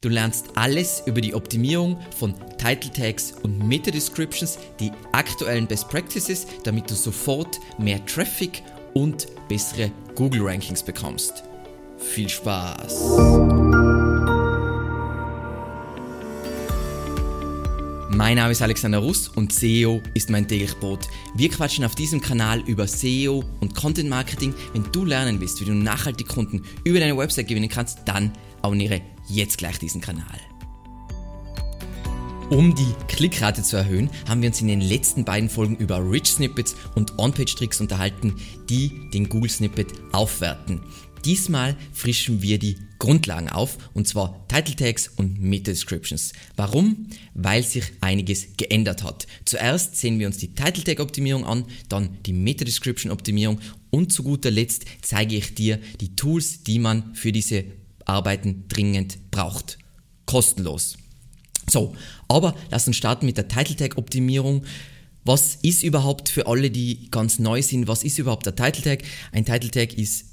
Du lernst alles über die Optimierung von Title Tags und Meta Descriptions, die aktuellen Best Practices, damit du sofort mehr Traffic und bessere Google Rankings bekommst. Viel Spaß! Mein Name ist Alexander Russ und SEO ist mein täglich Brot. Wir quatschen auf diesem Kanal über SEO und Content Marketing. Wenn du lernen willst, wie du nachhaltig Kunden über deine Website gewinnen kannst, dann abonniere jetzt gleich diesen Kanal. Um die Klickrate zu erhöhen, haben wir uns in den letzten beiden Folgen über Rich Snippets und On-Page-Tricks unterhalten, die den Google Snippet aufwerten. Diesmal frischen wir die Grundlagen auf, und zwar Title Tags und Meta Descriptions. Warum? Weil sich einiges geändert hat. Zuerst sehen wir uns die Title Tag Optimierung an, dann die Meta Description Optimierung und zu guter Letzt zeige ich dir die Tools, die man für diese Arbeiten dringend braucht. Kostenlos. So, aber lass uns starten mit der Title Tag Optimierung. Was ist überhaupt für alle, die ganz neu sind, was ist überhaupt der Title Tag? Ein Title Tag ist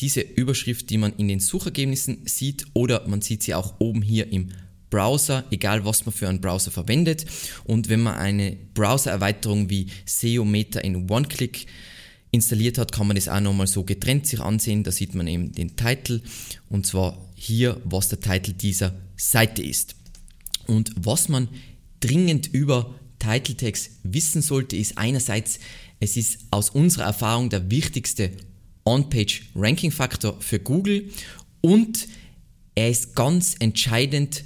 diese Überschrift, die man in den Suchergebnissen sieht oder man sieht sie auch oben hier im Browser, egal was man für einen Browser verwendet. Und wenn man eine Browser-Erweiterung wie SEO Meta in One-Click installiert hat, kann man das auch nochmal so getrennt sich ansehen. Da sieht man eben den Titel und zwar hier, was der Titel dieser Seite ist. Und was man dringend über Title Tags wissen sollte, ist einerseits, es ist aus unserer Erfahrung der wichtigste On-Page Ranking Faktor für Google und er ist ganz entscheidend,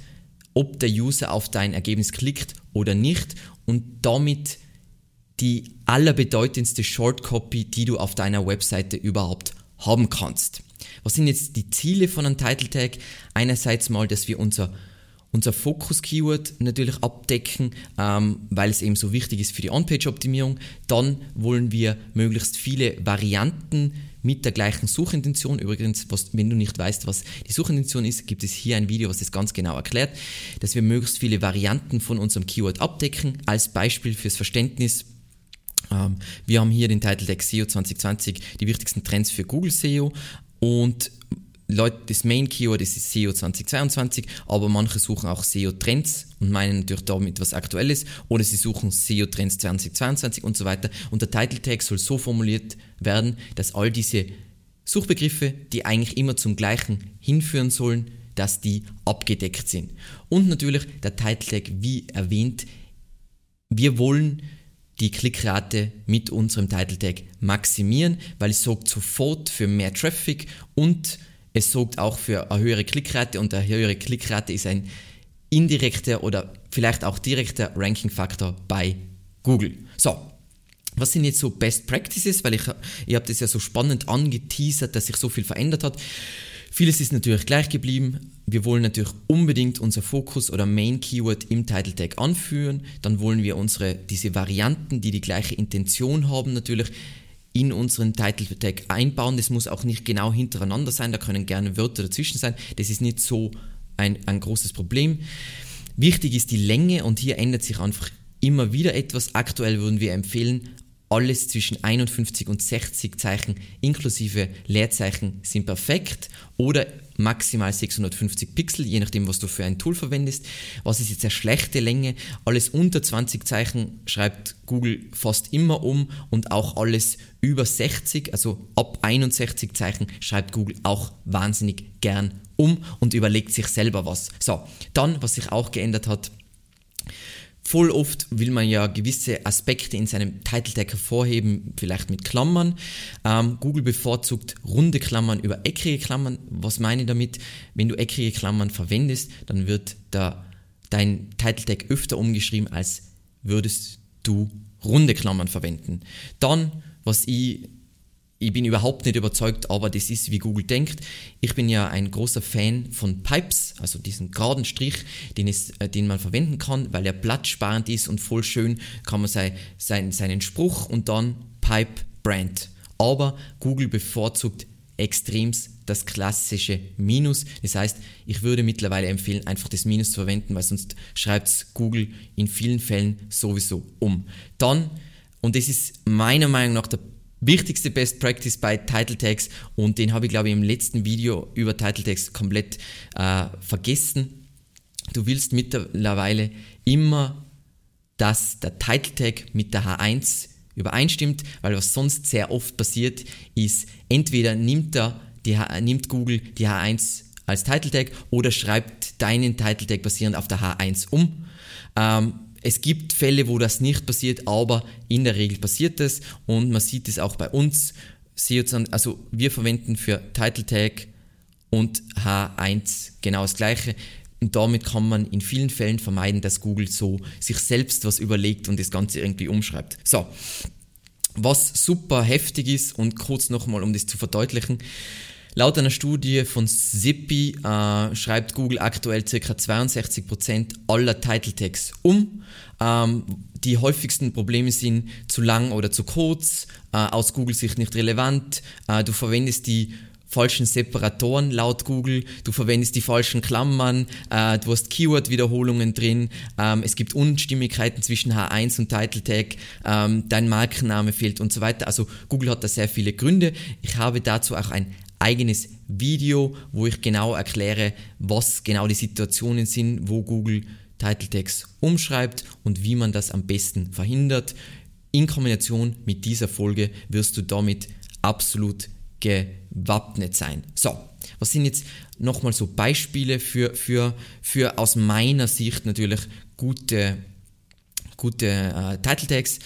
ob der User auf dein Ergebnis klickt oder nicht und damit die allerbedeutendste Shortcopy, die du auf deiner Webseite überhaupt haben kannst. Was sind jetzt die Ziele von einem Title Tag? Einerseits mal, dass wir unser unser Fokus-Keyword natürlich abdecken, ähm, weil es eben so wichtig ist für die On-Page-Optimierung. Dann wollen wir möglichst viele Varianten mit der gleichen Suchintention. Übrigens, was, wenn du nicht weißt, was die Suchintention ist, gibt es hier ein Video, was das ganz genau erklärt, dass wir möglichst viele Varianten von unserem Keyword abdecken. Als Beispiel fürs Verständnis ähm, wir haben hier den Titel Tag SEO 2020, die wichtigsten Trends für Google SEO und Leute, das Main Keyword ist SEO 2022, aber manche suchen auch SEO Trends und meinen natürlich damit was Aktuelles oder sie suchen SEO Trends 2022 und so weiter. Und der Title Tag soll so formuliert werden, dass all diese Suchbegriffe, die eigentlich immer zum gleichen hinführen sollen, dass die abgedeckt sind. Und natürlich der Title Tag, wie erwähnt, wir wollen die Klickrate mit unserem Title Tag maximieren, weil es sorgt sofort für mehr Traffic und es sorgt auch für eine höhere Klickrate und eine höhere Klickrate ist ein indirekter oder vielleicht auch direkter Ranking-Faktor bei Google. So, was sind jetzt so Best Practices? Weil ich, ihr habt es ja so spannend angeteasert, dass sich so viel verändert hat. Vieles ist natürlich gleich geblieben. Wir wollen natürlich unbedingt unser Fokus oder Main Keyword im Title Tag anführen. Dann wollen wir unsere, diese Varianten, die die gleiche Intention haben, natürlich in unseren Title Tag einbauen. Das muss auch nicht genau hintereinander sein, da können gerne Wörter dazwischen sein. Das ist nicht so ein, ein großes Problem. Wichtig ist die Länge und hier ändert sich einfach immer wieder etwas. Aktuell würden wir empfehlen, alles zwischen 51 und 60 Zeichen inklusive Leerzeichen sind perfekt oder maximal 650 Pixel, je nachdem, was du für ein Tool verwendest. Was ist jetzt eine schlechte Länge? Alles unter 20 Zeichen schreibt Google fast immer um und auch alles über 60, also ab 61 Zeichen schreibt Google auch wahnsinnig gern um und überlegt sich selber was. So, dann, was sich auch geändert hat, Voll oft will man ja gewisse Aspekte in seinem Title Tag hervorheben, vielleicht mit Klammern. Ähm, Google bevorzugt runde Klammern über eckige Klammern. Was meine ich damit? Wenn du eckige Klammern verwendest, dann wird da dein Title Tag öfter umgeschrieben, als würdest du runde Klammern verwenden. Dann, was ich ich bin überhaupt nicht überzeugt, aber das ist, wie Google denkt. Ich bin ja ein großer Fan von Pipes, also diesen geraden Strich, den, es, äh, den man verwenden kann, weil er platzsparend ist und voll schön kann man sei, sein, seinen Spruch und dann Pipe Brand. Aber Google bevorzugt extremst das klassische Minus. Das heißt, ich würde mittlerweile empfehlen, einfach das Minus zu verwenden, weil sonst schreibt Google in vielen Fällen sowieso um. Dann, und das ist meiner Meinung nach der wichtigste Best Practice bei Title Tags und den habe ich glaube ich im letzten Video über Title Tags komplett äh, vergessen. du willst mittlerweile immer, dass der Title Tag mit der H1 übereinstimmt, weil was sonst sehr oft passiert, ist entweder nimmt, er die nimmt Google die H1 als Title Tag oder schreibt deinen Title Tag basierend auf der H1 um. Ähm, es gibt Fälle, wo das nicht passiert, aber in der Regel passiert es und man sieht es auch bei uns. Also wir verwenden für Title Tag und H1 genau das gleiche. Und damit kann man in vielen Fällen vermeiden, dass Google so sich selbst was überlegt und das Ganze irgendwie umschreibt. So, was super heftig ist und kurz nochmal, um das zu verdeutlichen, Laut einer Studie von Zippy äh, schreibt Google aktuell ca. 62% aller Title Tags um. Ähm, die häufigsten Probleme sind zu lang oder zu kurz, äh, aus Google-Sicht nicht relevant, äh, du verwendest die falschen Separatoren laut Google, du verwendest die falschen Klammern, äh, du hast Keyword-Wiederholungen drin, ähm, es gibt Unstimmigkeiten zwischen H1 und Title Tag, ähm, dein Markenname fehlt und so weiter. Also Google hat da sehr viele Gründe. Ich habe dazu auch ein eigenes Video, wo ich genau erkläre, was genau die Situationen sind, wo Google Title Tags umschreibt und wie man das am besten verhindert. In Kombination mit dieser Folge wirst du damit absolut gewappnet sein. So, was sind jetzt nochmal so Beispiele für, für, für aus meiner Sicht natürlich gute, gute äh, Title Tags?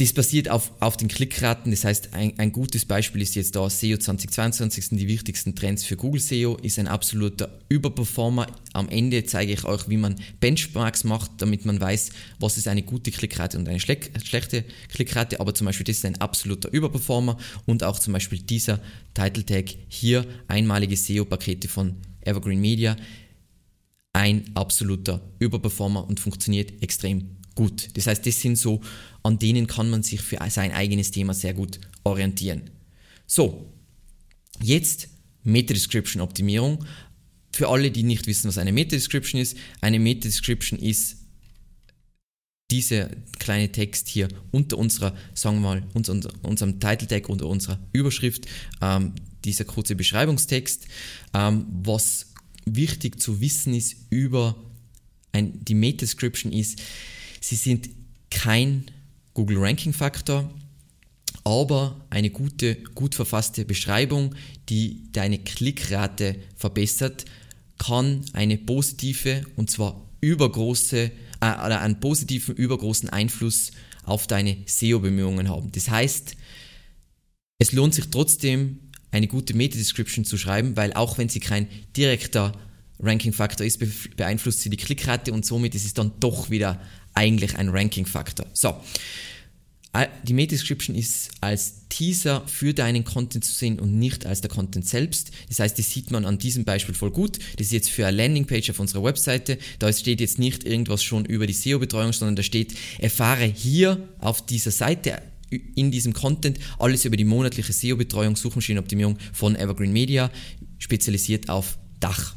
Das basiert auf, auf den Klickraten, das heißt, ein, ein gutes Beispiel ist jetzt da SEO 2022 sind die wichtigsten Trends für Google SEO, ist ein absoluter Überperformer. Am Ende zeige ich euch, wie man Benchmarks macht, damit man weiß, was ist eine gute Klickrate und eine schlechte Klickrate, aber zum Beispiel das ist ein absoluter Überperformer. Und auch zum Beispiel dieser Title Tag hier, einmalige SEO-Pakete von Evergreen Media, ein absoluter Überperformer und funktioniert extrem gut. Das heißt, das sind so, an denen kann man sich für sein eigenes Thema sehr gut orientieren. So, jetzt Meta-Description Optimierung. Für alle, die nicht wissen, was eine Meta-Description ist, eine Meta-Description ist dieser kleine Text hier unter unserer, sagen wir mal, unser, unserem Title Tag, unter unserer Überschrift, ähm, dieser kurze Beschreibungstext. Ähm, was wichtig zu wissen ist über ein, die Meta-Description ist, Sie sind kein Google Ranking Faktor, aber eine gute, gut verfasste Beschreibung, die deine Klickrate verbessert, kann eine positive und zwar übergroße äh, oder einen positiven übergroßen Einfluss auf deine SEO-Bemühungen haben. Das heißt, es lohnt sich trotzdem, eine gute Meta-Description zu schreiben, weil auch wenn sie kein direkter Ranking-Faktor ist, beeinflusst sie die Klickrate und somit ist es dann doch wieder eigentlich ein Ranking-Faktor. So, äh, die Meta-Description ist als Teaser für deinen Content zu sehen und nicht als der Content selbst. Das heißt, das sieht man an diesem Beispiel voll gut. Das ist jetzt für eine Landingpage auf unserer Webseite. Da steht jetzt nicht irgendwas schon über die SEO-Betreuung, sondern da steht, erfahre hier auf dieser Seite in diesem Content alles über die monatliche SEO-Betreuung, Suchmaschinenoptimierung von Evergreen Media, spezialisiert auf Dach.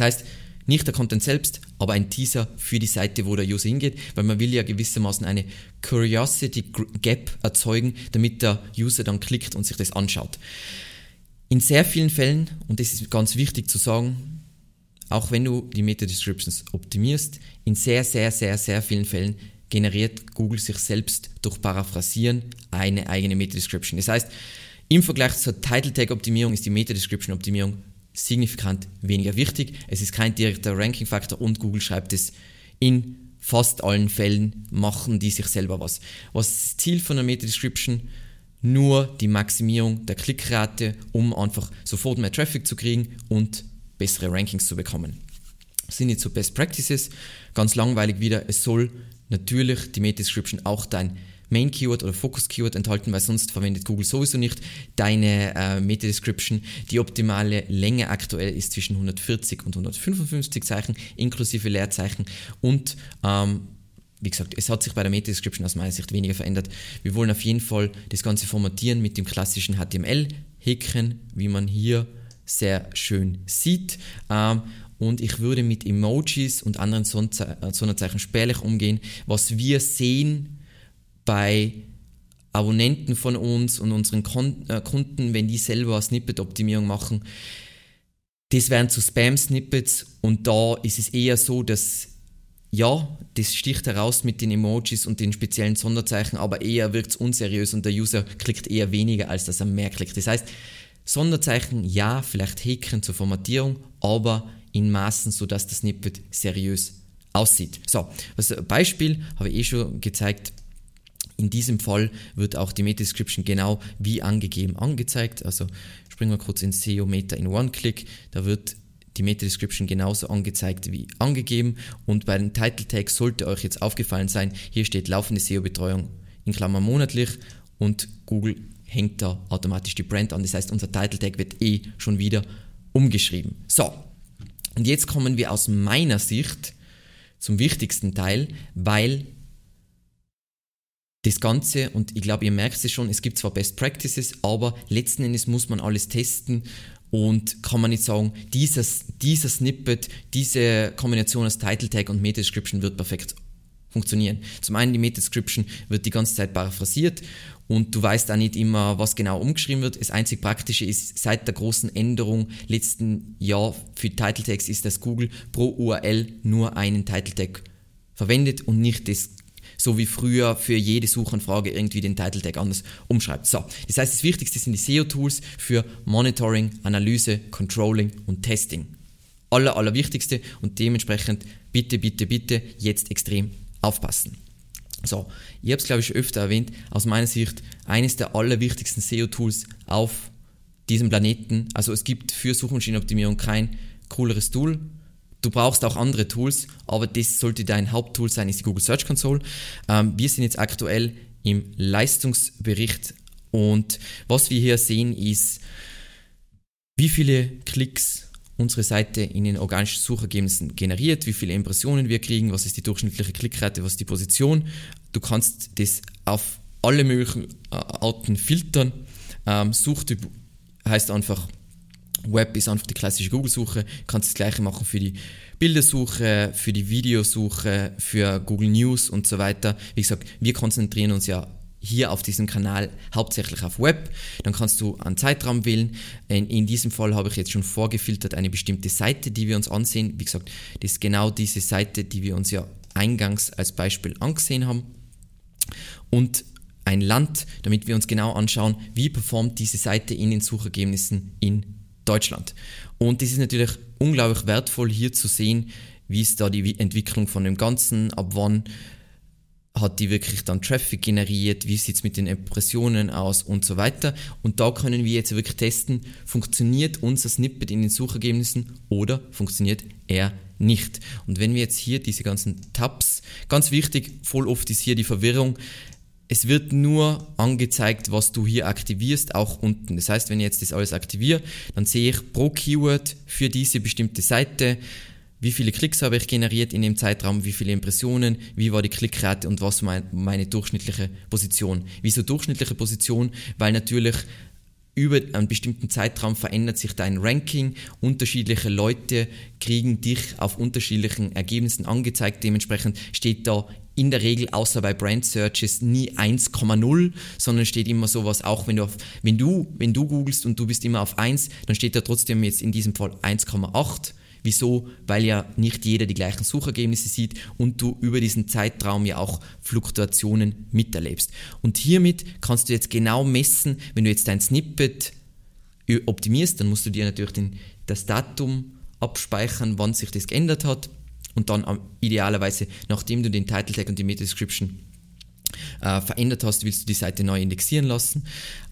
Das heißt, nicht der Content selbst, aber ein Teaser für die Seite, wo der User hingeht, weil man will ja gewissermaßen eine Curiosity Gap erzeugen, damit der User dann klickt und sich das anschaut. In sehr vielen Fällen, und das ist ganz wichtig zu sagen, auch wenn du die Meta-Descriptions optimierst, in sehr, sehr, sehr, sehr vielen Fällen generiert Google sich selbst durch Paraphrasieren eine eigene Meta-Description. Das heißt, im Vergleich zur Title-Tag-Optimierung ist die Meta-Description-Optimierung signifikant weniger wichtig. Es ist kein direkter Ranking-Faktor und Google schreibt es in fast allen Fällen, machen die sich selber was. Was ist das Ziel von der Meta-Description? Nur die Maximierung der Klickrate, um einfach sofort mehr Traffic zu kriegen und bessere Rankings zu bekommen. Das sind jetzt so Best Practices. Ganz langweilig wieder, es soll natürlich die Meta-Description auch dein Main Keyword oder Focus Keyword enthalten, weil sonst verwendet Google sowieso nicht deine äh, Meta Description. Die optimale Länge aktuell ist zwischen 140 und 155 Zeichen inklusive Leerzeichen und ähm, wie gesagt, es hat sich bei der Meta-Description aus meiner Sicht weniger verändert. Wir wollen auf jeden Fall das Ganze formatieren mit dem klassischen HTML-Häkchen, wie man hier sehr schön sieht. Ähm, und ich würde mit Emojis und anderen Sonderzeichen spärlich umgehen. Was wir sehen, bei Abonnenten von uns und unseren äh, Kunden, wenn die selber Snippet-Optimierung machen, Das wären zu Spam-Snippets und da ist es eher so, dass ja, das sticht heraus mit den Emojis und den speziellen Sonderzeichen, aber eher wirkt es unseriös und der User klickt eher weniger, als dass er mehr klickt. Das heißt, Sonderzeichen ja, vielleicht Häkchen zur Formatierung, aber in Maßen, sodass das Snippet seriös aussieht. So, also Beispiel habe ich eh schon gezeigt. In diesem Fall wird auch die Meta-Description genau wie angegeben angezeigt. Also springen wir kurz in SEO Meta in One-Click. Da wird die Meta-Description genauso angezeigt wie angegeben. Und bei den Title Tags sollte euch jetzt aufgefallen sein, hier steht laufende SEO-Betreuung in Klammern monatlich und Google hängt da automatisch die Brand an. Das heißt, unser Title Tag wird eh schon wieder umgeschrieben. So, und jetzt kommen wir aus meiner Sicht zum wichtigsten Teil, weil das Ganze, und ich glaube, ihr merkt es schon, es gibt zwar Best Practices, aber letzten Endes muss man alles testen und kann man nicht sagen, dieses, dieser Snippet, diese Kombination aus Title Tag und Meta Description wird perfekt funktionieren. Zum einen die Meta Description wird die ganze Zeit paraphrasiert und du weißt auch nicht immer, was genau umgeschrieben wird. Das einzig Praktische ist, seit der großen Änderung letzten Jahr für Title Tags ist, dass Google pro URL nur einen Title Tag verwendet und nicht das so wie früher für jede Suchanfrage irgendwie den Title Tag anders umschreibt. So, das heißt, das Wichtigste sind die SEO-Tools für Monitoring, Analyse, Controlling und Testing. Aller, allerwichtigste und dementsprechend bitte, bitte, bitte jetzt extrem aufpassen. So, ich habe es glaube ich öfter erwähnt, aus meiner Sicht eines der allerwichtigsten SEO-Tools auf diesem Planeten. Also es gibt für Suchmaschinenoptimierung kein cooleres Tool. Du brauchst auch andere Tools, aber das sollte dein Haupttool sein, ist die Google Search Console. Ähm, wir sind jetzt aktuell im Leistungsbericht und was wir hier sehen ist, wie viele Klicks unsere Seite in den organischen Suchergebnissen generiert, wie viele Impressionen wir kriegen, was ist die durchschnittliche Klickrate, was ist die Position. Du kannst das auf alle möglichen äh, Arten filtern. Ähm, Suchtyp heißt einfach, Web ist einfach die klassische Google-Suche. Du kannst das gleiche machen für die Bildersuche, für die Videosuche, für Google News und so weiter. Wie gesagt, wir konzentrieren uns ja hier auf diesem Kanal hauptsächlich auf Web. Dann kannst du einen Zeitraum wählen. In, in, diesem Fall habe ich jetzt schon vorgefiltert eine bestimmte Seite, die wir uns ansehen. Wie gesagt, das ist genau diese Seite, die wir uns ja eingangs als Beispiel angesehen haben. Und ein Land, damit wir uns genau anschauen, wie performt diese Seite in den Suchergebnissen in Deutschland. Und das ist natürlich unglaublich wertvoll hier zu sehen, wie ist da die Entwicklung von dem Ganzen, ab wann hat die wirklich dann Traffic generiert, wie sieht es mit den Impressionen aus und so weiter. Und da können wir jetzt wirklich testen, funktioniert unser Snippet in den Suchergebnissen oder funktioniert er nicht. Und wenn wir jetzt hier diese ganzen Tabs, ganz wichtig, voll oft ist hier die Verwirrung, es wird nur angezeigt, was du hier aktivierst, auch unten. Das heißt, wenn ich jetzt das alles aktiviere, dann sehe ich pro Keyword für diese bestimmte Seite, wie viele Klicks habe ich generiert in dem Zeitraum, wie viele Impressionen, wie war die Klickrate und was mein, meine durchschnittliche Position. Wieso durchschnittliche Position? Weil natürlich über einen bestimmten Zeitraum verändert sich dein Ranking. Unterschiedliche Leute kriegen dich auf unterschiedlichen Ergebnissen angezeigt. Dementsprechend steht da in der Regel, außer bei Brand Searches, nie 1,0, sondern steht immer sowas, auch wenn du, auf, wenn du, wenn du googelst und du bist immer auf 1, dann steht da trotzdem jetzt in diesem Fall 1,8 Wieso? Weil ja nicht jeder die gleichen Suchergebnisse sieht und du über diesen Zeitraum ja auch Fluktuationen miterlebst. Und hiermit kannst du jetzt genau messen, wenn du jetzt dein Snippet optimierst, dann musst du dir natürlich den, das Datum abspeichern, wann sich das geändert hat und dann idealerweise, nachdem du den Title Tag und die Meta Description äh, verändert hast, willst du die Seite neu indexieren lassen,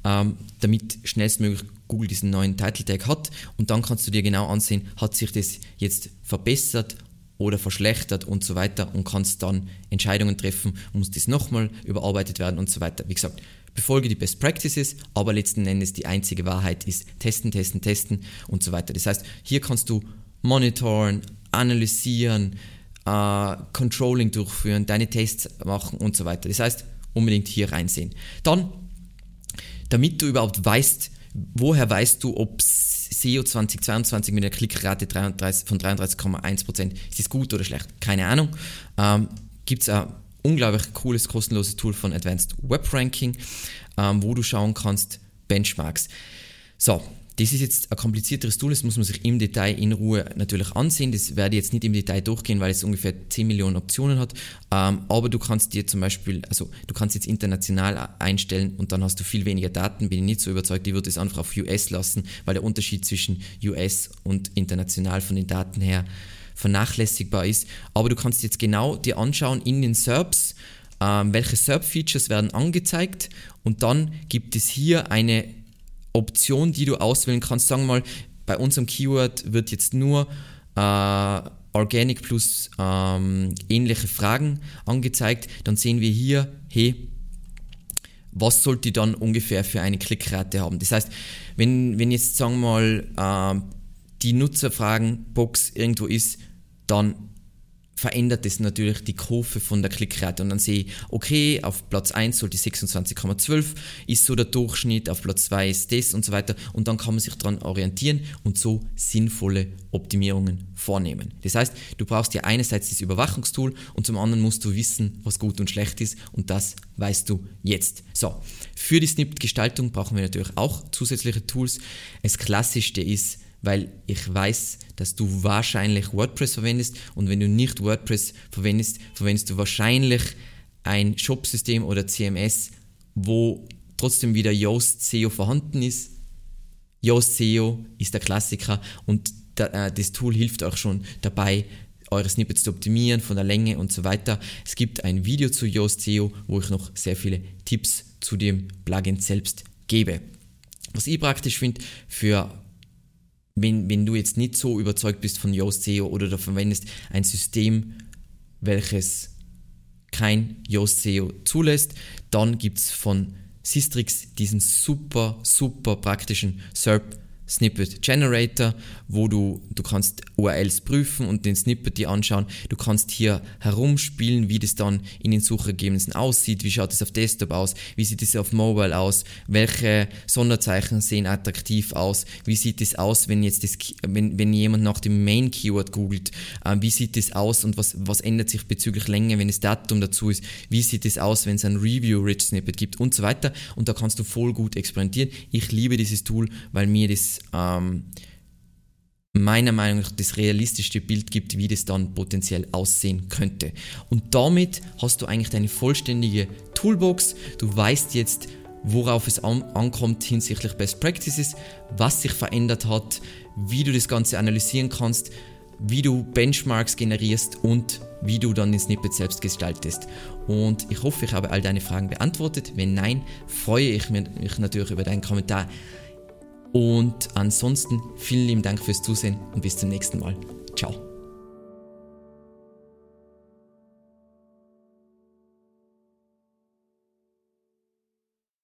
ähm, damit schnellstmöglich Google diesen neuen Title Tag hat und dann kannst du dir genau ansehen, hat sich das jetzt verbessert oder verschlechtert und so weiter und kannst dann Entscheidungen treffen, muss das nochmal überarbeitet werden und so weiter. Wie gesagt, befolge die Best Practices, aber letzten Endes die einzige Wahrheit ist testen, testen, testen und so weiter. Das heißt, hier kannst du monitoren, analysieren, äh, Controlling durchführen, deine Tests machen und so weiter. Das heißt, unbedingt hier reinsehen. Dann, damit du überhaupt weißt, woher weißt du, ob SEO 2022 mit einer Klickrate 33, von 33,1% ist das gut oder schlecht? Keine Ahnung. Ähm, Gibt es ein unglaublich cooles, kostenloses Tool von Advanced Web Ranking, ähm, wo du schauen kannst, Benchmarks. So, Das ist jetzt ein komplizierteres Tool, das muss man sich im Detail in Ruhe natürlich ansehen. Das werde ich jetzt nicht im Detail durchgehen, weil es ungefähr 10 Millionen Optionen hat. Ähm, aber du kannst dir zum Beispiel, also du kannst jetzt international einstellen und dann hast du viel weniger Daten. Bin ich nicht so überzeugt, ich würde es einfach auf US lassen, weil der Unterschied zwischen US und international von den Daten her vernachlässigbar ist. Aber du kannst jetzt genau dir anschauen in den SERPs, ähm, welche SERP-Features werden angezeigt und dann gibt es hier eine Option, die du auswählen kannst. Sagen wir mal, bei unserem Keyword wird jetzt nur äh, Organic plus ähm, ähnliche Fragen angezeigt. Dann sehen wir hier, hey, was sollte dann ungefähr für eine Klickrate haben? Das heißt, wenn, wenn jetzt sagen wir mal äh, die Nutzerfragen-Box irgendwo ist, dann verändert es natürlich die Kurve von der Klickrate und dann sehe ich, okay, auf Platz 1 soll die 26,12, ist so der Durchschnitt, auf Platz 2 ist das und so weiter und dann kann man sich daran orientieren und so sinnvolle Optimierungen vornehmen. Das heißt, du brauchst ja einerseits das Überwachungstool und zum anderen musst du wissen, was gut und schlecht ist und das weißt du jetzt. So, für die Snippet-Gestaltung brauchen wir natürlich auch zusätzliche Tools. Das Klassischste ist, weil ich weiß, dass du wahrscheinlich WordPress verwendest und wenn du nicht WordPress verwendest, verwendest du wahrscheinlich ein Shopsystem oder CMS, wo trotzdem wieder Yoast SEO vorhanden ist. Yoast SEO ist der Klassiker und äh, das Tool hilft euch schon dabei, eure Snippets zu optimieren, von der Länge und so weiter. Es gibt ein Video zu Yoast SEO, wo ich noch sehr viele Tipps zu dem Plugin selbst gebe. Was ich praktisch finde für wenn, wenn du jetzt nicht so überzeugt bist von Yoast SEO oder du verwendest ein System, welches kein Yoast SEO zulässt, dann gibt es von Sistrix diesen super, super praktischen SERP Snippet Generator, wo du, du kannst URLs prüfen und den Snippet dir anschauen. Du kannst hier herumspielen, wie das dann in den Suchergebnissen aussieht, wie schaut es auf Desktop aus, wie sieht es auf Mobile aus, welche Sonderzeichen sehen attraktiv aus, wie sieht es aus, wenn jetzt das, wenn, wenn jemand nach dem Main Keyword googelt, äh, wie sieht es aus und was, was ändert sich bezüglich Länge, wenn das Datum dazu ist, wie sieht es aus, wenn es ein Review-Rich Snippet gibt und so weiter. Und da kannst du voll gut experimentieren. Ich liebe dieses Tool, weil mir das ähm, meiner Meinung nach das realistischste Bild gibt, wie das dann potenziell aussehen könnte. Und damit hast du eigentlich deine vollständige Toolbox. Du weißt jetzt, worauf es an ankommt hinsichtlich Best Practices, was sich verändert hat, wie du das Ganze analysieren kannst, wie du Benchmarks generierst und wie du dann den Snippet selbst gestaltest. Und ich hoffe, ich habe all deine Fragen beantwortet. Wenn nein, freue ich mich natürlich über deinen Kommentar. Und ansonsten vielen lieben Dank fürs Zusehen und bis zum nächsten Mal. Ciao.